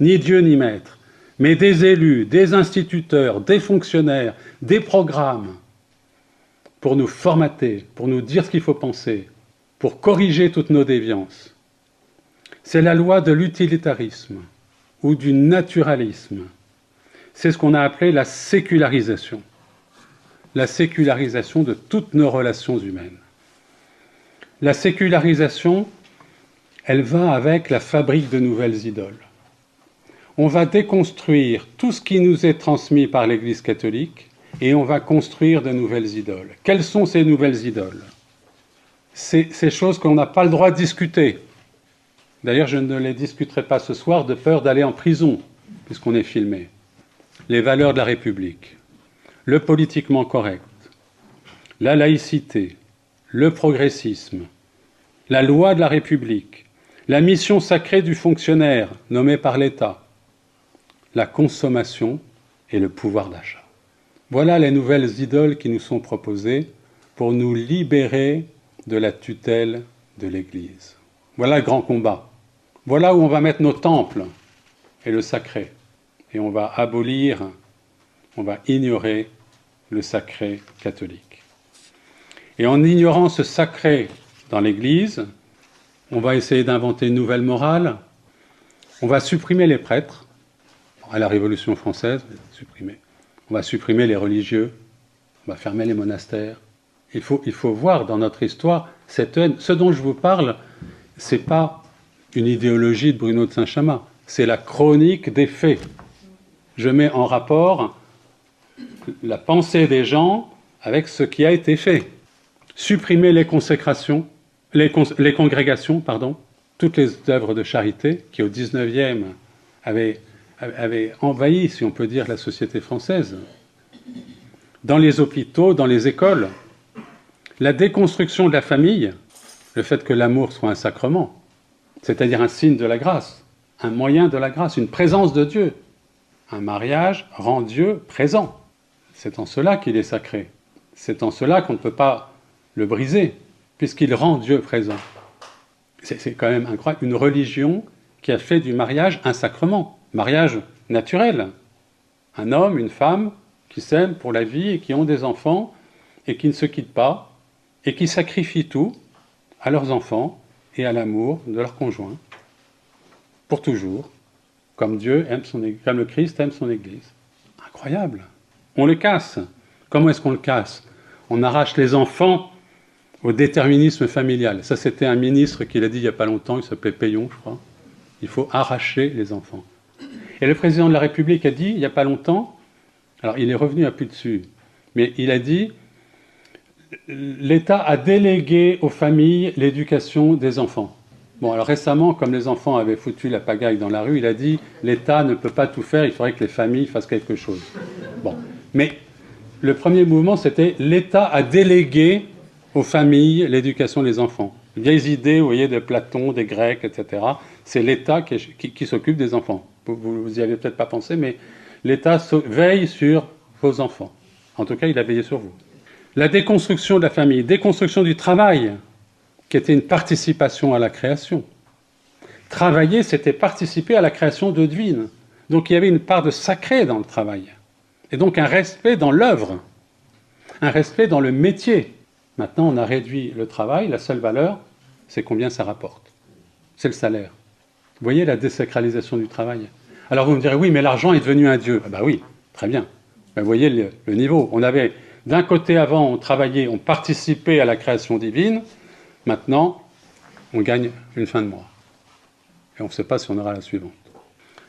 B: Ni Dieu ni maître, mais des élus, des instituteurs, des fonctionnaires, des programmes pour nous formater, pour nous dire ce qu'il faut penser, pour corriger toutes nos déviances. C'est la loi de l'utilitarisme ou du naturalisme c'est ce qu'on a appelé la sécularisation. La sécularisation de toutes nos relations humaines. La sécularisation, elle va avec la fabrique de nouvelles idoles. On va déconstruire tout ce qui nous est transmis par l'Église catholique et on va construire de nouvelles idoles. Quelles sont ces nouvelles idoles? C'est ces choses qu'on n'a pas le droit de discuter. D'ailleurs, je ne les discuterai pas ce soir de peur d'aller en prison, puisqu'on est filmé les valeurs de la République, le politiquement correct, la laïcité, le progressisme, la loi de la République, la mission sacrée du fonctionnaire nommé par l'État, la consommation et le pouvoir d'achat. Voilà les nouvelles idoles qui nous sont proposées pour nous libérer de la tutelle de l'Église. Voilà le grand combat. Voilà où on va mettre nos temples et le sacré et on va abolir, on va ignorer le sacré catholique. Et en ignorant ce sacré dans l'Église, on va essayer d'inventer une nouvelle morale, on va supprimer les prêtres, à la Révolution française, supprimer. On va supprimer les religieux, on va fermer les monastères, Il faut, il faut voir dans notre histoire cette haine. Ce dont je vous parle, c'est pas une idéologie de Bruno de Saint-Chamas, c'est la chronique des faits. Je mets en rapport la pensée des gens avec ce qui a été fait. Supprimer les consécrations, les, les congrégations, pardon, toutes les œuvres de charité qui au XIXe avaient, avaient envahi, si on peut dire, la société française, dans les hôpitaux, dans les écoles, la déconstruction de la famille, le fait que l'amour soit un sacrement, c'est-à-dire un signe de la grâce, un moyen de la grâce, une présence de Dieu. Un mariage rend Dieu présent. C'est en cela qu'il est sacré. C'est en cela qu'on ne peut pas le briser, puisqu'il rend Dieu présent. C'est quand même incroyable. Une religion qui a fait du mariage un sacrement, mariage naturel. Un homme, une femme qui s'aiment pour la vie et qui ont des enfants et qui ne se quittent pas et qui sacrifient tout à leurs enfants et à l'amour de leur conjoint pour toujours, comme Dieu aime son comme le Christ aime son Église. Incroyable. On le casse. Comment est-ce qu'on le casse? On arrache les enfants au déterminisme familial. Ça, c'était un ministre qui l'a dit il n'y a pas longtemps, il s'appelait Payon, je crois. Il faut arracher les enfants. Et le président de la République a dit il n'y a pas longtemps, alors il est revenu un peu dessus, mais il a dit l'État a délégué aux familles l'éducation des enfants. Bon, alors récemment, comme les enfants avaient foutu la pagaille dans la rue, il a dit l'État ne peut pas tout faire, il faudrait que les familles fassent quelque chose. Bon, mais le premier mouvement, c'était l'État a délégué aux familles l'éducation des enfants. Vieilles idées, vous voyez, de Platon, des Grecs, etc. C'est l'État qui, s'occupe des enfants. Vous, n'y avez peut-être pas pensé, mais l'État veille sur vos enfants. En tout cas, il a veillé sur vous. La déconstruction de la famille, déconstruction du travail, qui était une participation à la création. Travailler, c'était participer à la création de divine. Donc il y avait une part de sacré dans le travail. Et donc un respect dans l'œuvre, un respect dans le métier. Maintenant, on a réduit le travail, la seule valeur, c'est combien ça rapporte. C'est le salaire. Voyez la désacralisation du travail? Alors vous me direz, oui, mais l'argent est devenu un dieu. Ah bah oui, très bien. Ben, vous voyez le, le niveau. On avait, d'un côté avant, on travaillait, on participait à la création divine, Maintenant, on gagne une fin de mois. Et on ne sait pas si on aura la suivante.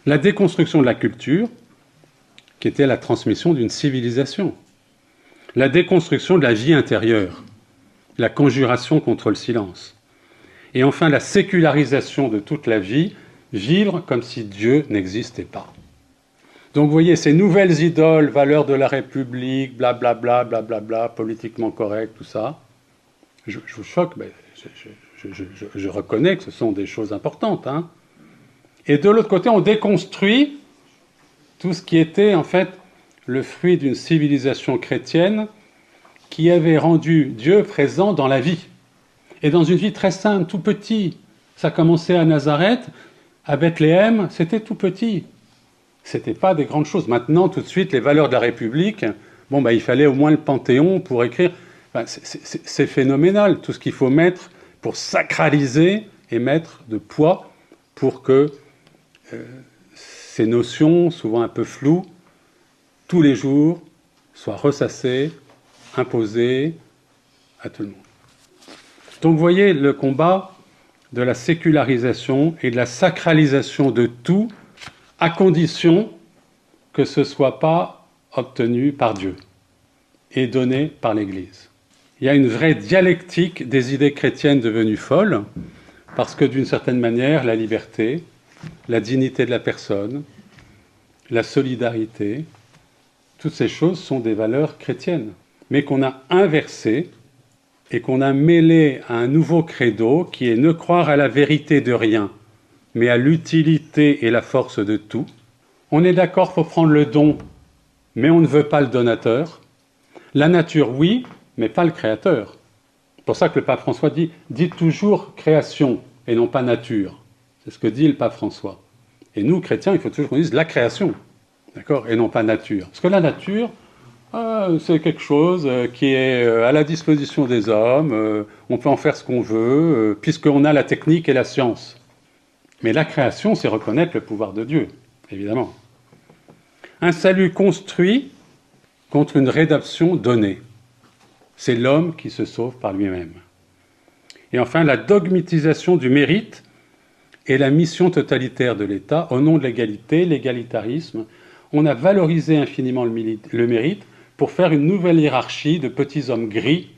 B: La déconstruction de la culture, qui était la transmission d'une civilisation. La déconstruction de la vie intérieure, la conjuration contre le silence. Et enfin, la sécularisation de toute la vie, vivre comme si Dieu n'existait pas. Donc vous voyez, ces nouvelles idoles, valeurs de la République, blablabla, blablabla, politiquement correct, tout ça, je, vous choque, mais je, reconnais que ce sont des choses importantes. Hein. Et de l'autre côté, on déconstruit tout ce qui était en fait le fruit d'une civilisation chrétienne qui avait rendu Dieu présent dans la vie. Et dans une vie très simple, tout petit. Ça commençait à Nazareth, à Bethléem, c'était tout petit. C'était pas des grandes choses. Maintenant, tout de suite, les valeurs de la République, bon, bah, il fallait au moins le Panthéon pour écrire. c'est phénoménal, tout ce qu'il faut mettre pour sacraliser et mettre de poids pour que euh, ces notions, souvent un peu floues, tous les jours, soient ressassées, imposées à tout le monde. Donc vous voyez le combat de la sécularisation et de la sacralisation de tout, à condition que ce ne soit pas obtenu par Dieu et donné par l'Église. Il y a une vraie dialectique des idées chrétiennes devenues folles, parce que d'une certaine manière, la liberté, la dignité de la personne, la solidarité, toutes ces choses sont des valeurs chrétiennes, mais qu'on a inversées et qu'on a mêlées à un nouveau credo qui est ne croire à la vérité de rien, mais à l'utilité et la force de tout. On est d'accord pour prendre le don, mais on ne veut pas le donateur. La nature, oui, mais pas le créateur. C'est pour ça que le pape François dit dites toujours création et non pas nature. C'est ce que dit le pape François. Et nous, chrétiens, il faut toujours qu'on dise la création, d'accord, et non pas nature. Parce que la nature, c'est quelque chose euh, qui est euh, à la disposition des hommes, on peut en faire ce qu'on veut, puisqu'on a la technique et la science. Mais la création, c'est reconnaître le pouvoir de Dieu, évidemment. Un salut construit contre une rédemption donnée. C'est l'homme qui se sauve par lui-même. Et enfin, la dogmatisation du mérite et la mission totalitaire de l'État au nom de l'égalité, l'égalitarisme. On a valorisé infiniment le, mérite pour faire une nouvelle hiérarchie de petits hommes gris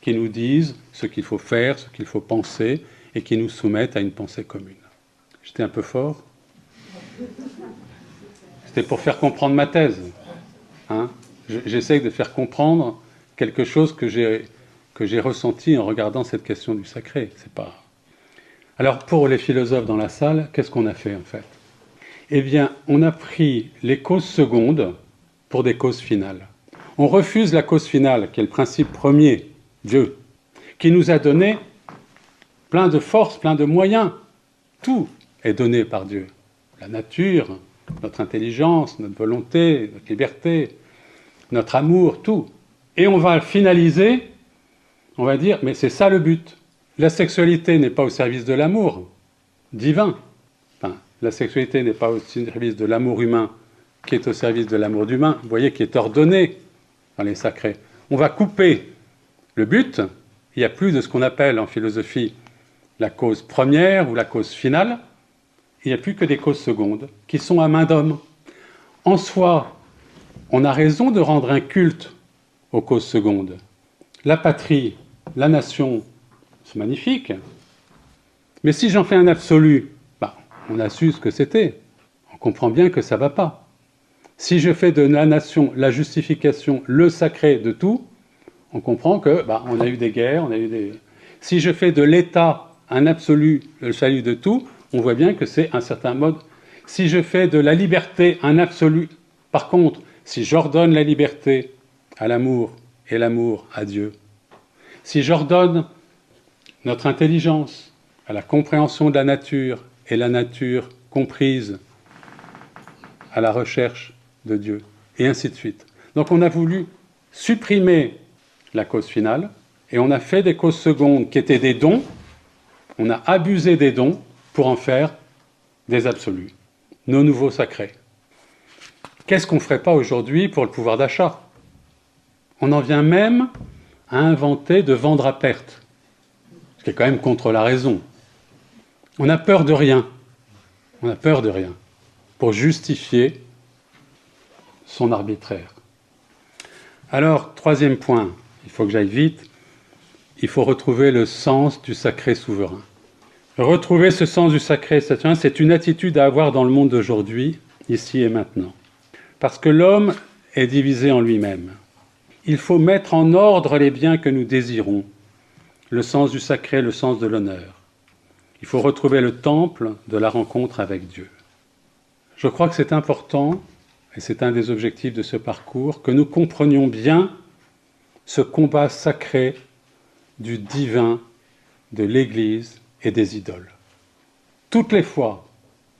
B: qui nous disent ce qu'il faut faire, ce qu'il faut penser, et qui nous soumettent à une pensée commune. J'étais un peu fort? C'était pour faire comprendre ma thèse. Hein? J'essaie de faire comprendre quelque chose que j'ai ressenti en regardant cette question du sacré. C'est pas. Alors pour les philosophes dans la salle, qu'est-ce qu'on a fait en fait? Eh bien, on a pris les causes secondes pour des causes finales. On refuse la cause finale, qui est le principe premier, Dieu, qui nous a donné plein de forces, plein de moyens. Tout est donné par Dieu. La nature, notre intelligence, notre volonté, notre liberté, notre amour, tout. Et on va finaliser, on va dire, mais c'est ça le but. La sexualité n'est pas au service de l'amour divin. La sexualité n'est pas au service de l'amour humain qui est au service de l'amour d'humain, vous voyez, qui est ordonné les sacrés. On va couper le but, il n'y a plus de ce qu'on appelle en philosophie la cause première ou la cause finale, il n'y a plus que des causes secondes qui sont à main d'homme. En soi, on a raison de rendre un culte aux causes secondes. La patrie, la nation, c'est magnifique. Mais si j'en fais un absolu, bah, on a su ce que c'était. On comprend bien que ça ne va pas. Si je fais de la nation la justification, le sacré de tout, on comprend que bah, on a eu des guerres, on a eu des. Si je fais de l'État un absolu, le salut de tout, on voit bien que c'est un certain mode. Si je fais de la liberté un absolu, par contre, si j'ordonne la liberté à l'amour et l'amour à Dieu, si j'ordonne notre intelligence à la compréhension de la nature et la nature comprise à la recherche de Dieu, et ainsi de suite. Donc on a voulu supprimer la cause finale et on a fait des causes secondes qui étaient des dons, on a abusé des dons pour en faire des absolus, nos nouveaux sacrés. Qu'est-ce qu'on ne ferait pas aujourd'hui pour le pouvoir d'achat? On en vient même à inventer de vendre à perte, ce qui est quand même contre la raison. On a peur de rien. On a peur de rien pour justifier son arbitraire. Alors, troisième point, il faut que j'aille vite, il faut retrouver le sens du sacré souverain. Retrouver ce sens du sacré, c'est une attitude à avoir dans le monde d'aujourd'hui, ici et maintenant. Parce que l'homme est divisé en lui-même. Il faut mettre en ordre les biens que nous désirons, le sens du sacré, le sens de l'honneur. Il faut retrouver le temple de la rencontre avec Dieu. Je crois que c'est important, et c'est un des objectifs de ce parcours, que nous comprenions bien ce combat sacré du divin, de l'Église et des idoles. Toutes les fois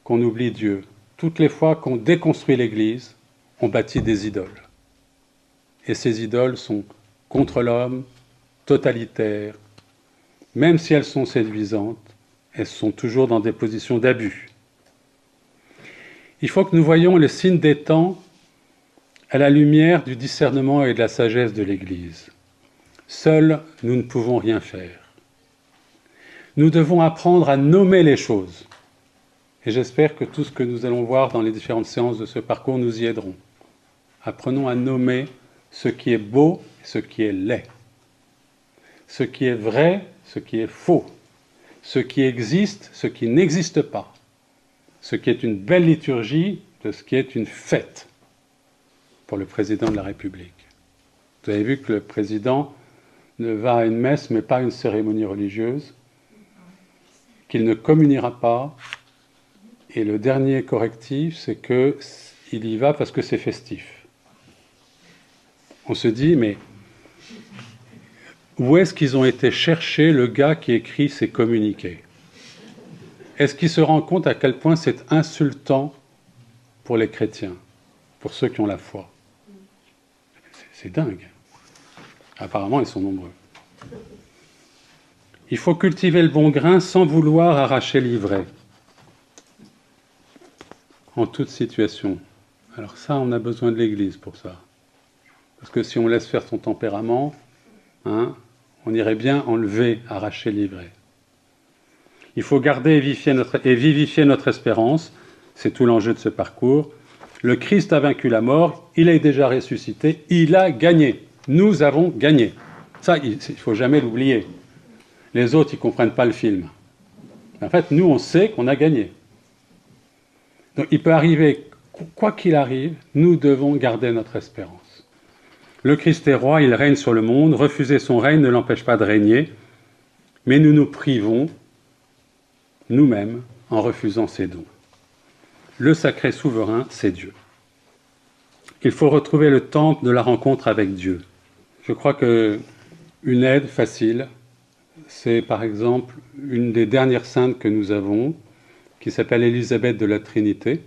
B: qu'on oublie Dieu, toutes les fois qu'on déconstruit l'Église, on bâtit des idoles. Et ces idoles sont contre l'homme, totalitaires, même si elles sont séduisantes, elles sont toujours dans des positions d'abus. Il faut que nous voyions les signes des temps à la lumière du discernement et de la sagesse de l'Église. Seuls, nous ne pouvons rien faire nous devons apprendre à nommer les choses. Et j'espère que tout ce que nous allons voir dans les différentes séances de ce parcours nous y aideront. Apprenons à nommer ce qui est beau et ce qui est laid. Ce qui est vrai, ce qui est faux. Ce qui existe, ce qui n'existe pas. Ce qui est une belle liturgie de ce qui est une fête pour le président de la République. Vous avez vu que le président ne va à une messe mais pas à une cérémonie religieuse qu'il ne communiera pas. Et le dernier correctif, c'est qu'il y va parce que c'est festif. On se dit, mais où est-ce qu'ils ont été chercher le gars qui écrit ces communiqués? Est-ce qu'il se rend compte à quel point c'est insultant pour les chrétiens, pour ceux qui ont la foi? C'est dingue. Apparemment, ils sont nombreux. Il faut cultiver le bon grain sans vouloir arracher l'ivraie. En toute situation. Alors ça, on a besoin de l'Église pour ça. Parce que si on laisse faire son tempérament, hein, on irait bien enlever, arracher, livrer. Il faut garder et vivifier notre, et vivifier notre espérance, c'est tout l'enjeu de ce parcours. Le Christ a vaincu la mort, il est déjà ressuscité, il a gagné. Nous avons gagné. Ça, il ne faut jamais l'oublier. Les autres, ils ne comprennent pas le film. En fait, nous, on sait qu'on a gagné. Donc, il peut arriver, quoi qu'il arrive, nous devons garder notre espérance. Le Christ est roi, il règne sur le monde. Refuser son règne ne l'empêche pas de régner. Mais nous nous privons nous-mêmes en refusant ses dons. Le sacré souverain, c'est Dieu. Il faut retrouver le temple de la rencontre avec Dieu. Je crois que une aide facile, c'est par exemple une des dernières saintes que nous avons, qui s'appelle Élisabeth de la Trinité.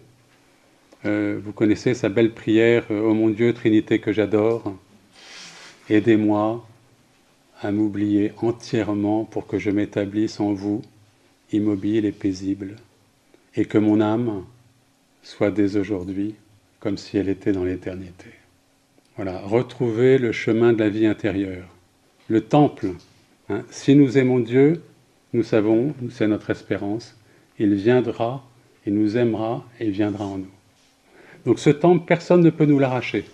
B: Euh, vous connaissez sa belle prière Ô oh mon Dieu, Trinité que j'adore, aidez-moi à m'oublier entièrement pour que je m'établisse en vous, immobile et paisible, et que mon âme soit dès aujourd'hui comme si elle était dans l'éternité. Voilà, retrouver le chemin de la vie intérieure, le temple. Hein. Si nous aimons Dieu, nous savons, c'est notre espérance, il viendra, il nous aimera et il viendra en nous. Donc ce temple, personne ne peut nous l'arracher,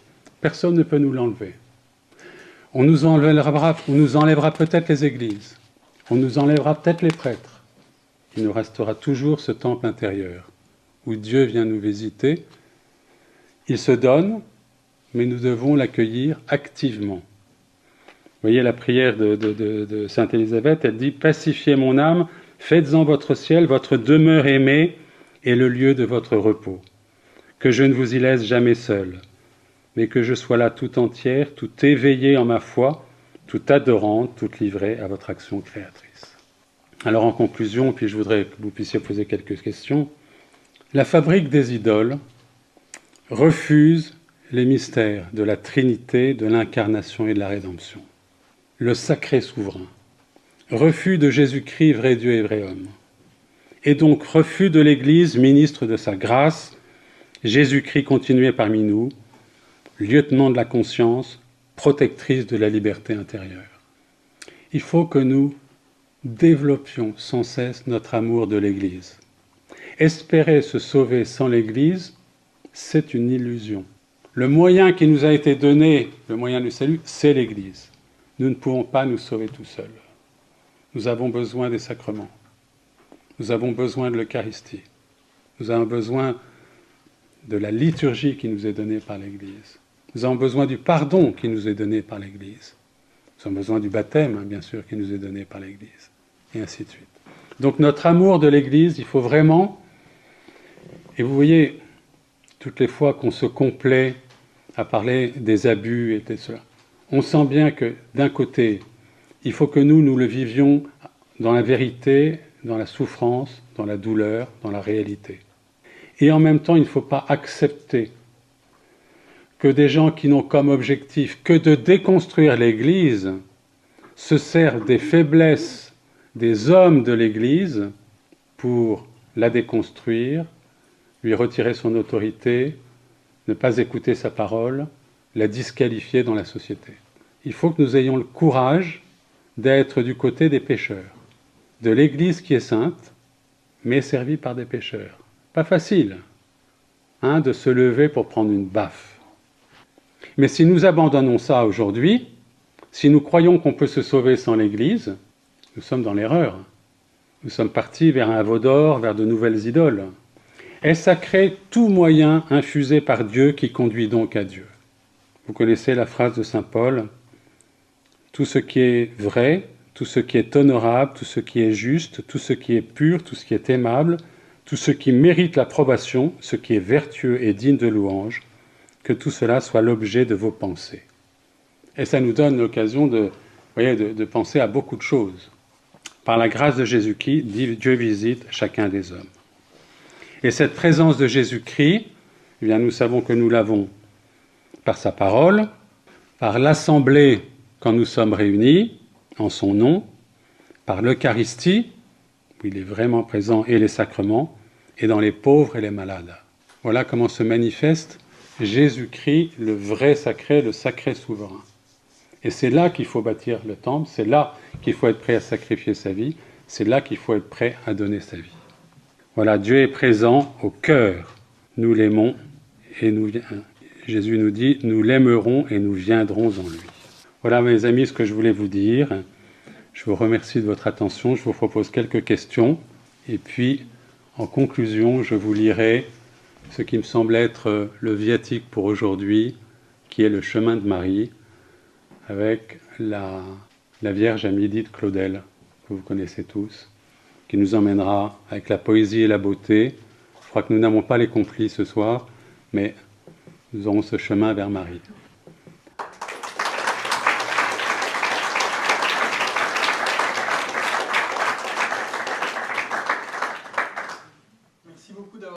B: personne ne peut nous l'enlever. On nous enlèvera, on nous enlèvera peut-être les églises, on nous enlèvera peut-être les prêtres. Il nous restera toujours ce temple intérieur où Dieu vient nous visiter. Il se donne, mais nous devons l'accueillir activement. Vous voyez la prière de, Sainte Élisabeth, elle dit Pacifiez mon âme, faites-en votre ciel, votre demeure aimée et le lieu de votre repos. Que je ne vous y laisse jamais seul, mais que je sois là tout entière, tout éveillée en ma foi, tout adorante, toute livrée à votre action créatrice. Alors en conclusion, puis je voudrais que vous puissiez poser quelques questions. La fabrique des idoles refuse les mystères de la Trinité, de l'incarnation et de la rédemption. Le sacré souverain, refus de Jésus-Christ, vrai Dieu et vrai homme, et donc refus de l'Église, ministre de sa grâce, Jésus-Christ continué parmi nous, lieutenant de la conscience, protectrice de la liberté intérieure. Il faut que nous développions sans cesse notre amour de l'Église. Espérer se sauver sans l'Église, c'est une illusion. Le moyen qui nous a été donné, le moyen du salut, c'est l'Église. Nous ne pouvons pas nous sauver tout seuls. Nous avons besoin des sacrements. Nous avons besoin de l'Eucharistie. Nous avons besoin de la liturgie qui nous est donnée par l'Église. Nous avons besoin du pardon qui nous est donné par l'Église. Nous avons besoin du baptême, hein, bien sûr, qui nous est donné par l'Église. Et ainsi de suite. Donc notre amour de l'Église, il faut vraiment... Et vous voyez, toutes les fois qu'on se complaît à parler des abus et de cela, on sent bien que d'un côté, il faut que nous, nous le vivions dans la vérité, dans la souffrance, dans la douleur, dans la réalité. Et en même temps, il ne faut pas accepter que des gens qui n'ont comme objectif que de déconstruire l'Église se servent des faiblesses des hommes de l'Église pour la déconstruire, lui retirer son autorité, ne pas écouter sa parole, la disqualifier dans la société. Il faut que nous ayons le courage d'être du côté des pécheurs, de l'Église qui est sainte, mais servie par des pécheurs. Pas facile hein, de se lever pour prendre une baffe. Mais si nous abandonnons ça aujourd'hui, si nous croyons qu'on peut se sauver sans l'Église, nous sommes dans l'erreur. Nous sommes partis vers un veau d'or, vers de nouvelles idoles. Elle sacré tout moyen infusé par Dieu qui conduit donc à Dieu? Vous connaissez la phrase de Saint Paul Tout ce qui est vrai, tout ce qui est honorable, tout ce qui est juste, tout ce qui est pur, tout ce qui est aimable, tout ce qui mérite l'approbation, ce qui est vertueux et digne de louange, que tout cela soit l'objet de vos pensées. Et ça nous donne l'occasion de, de, penser à beaucoup de choses. Par la grâce de Jésus-Christ, Dieu visite chacun des hommes. Et cette présence de Jésus-Christ, eh nous savons que nous l'avons par sa parole, par l'assemblée quand nous sommes réunis en son nom, par l'Eucharistie, où il est vraiment présent, et les sacrements, et dans les pauvres et les malades. Voilà comment se manifeste Jésus-Christ, le vrai sacré, le sacré souverain. Et c'est là qu'il faut bâtir le temple, c'est là qu'il faut être prêt à sacrifier sa vie, c'est là qu'il faut être prêt à donner sa vie. Voilà, Dieu est présent au cœur. Nous l'aimons et nous, Jésus nous dit, nous l'aimerons et nous viendrons en lui. Voilà mes amis ce que je voulais vous dire. Je vous remercie de votre attention. Je vous propose quelques questions. Et puis, en conclusion, je vous lirai ce qui me semble être le viatique pour aujourd'hui, qui est le chemin de Marie, avec la, Vierge à midi de Claudel, que vous connaissez tous, qui nous emmènera avec la poésie et la beauté. Je crois que nous n'avons pas les compris ce soir, mais nous aurons ce chemin vers Marie.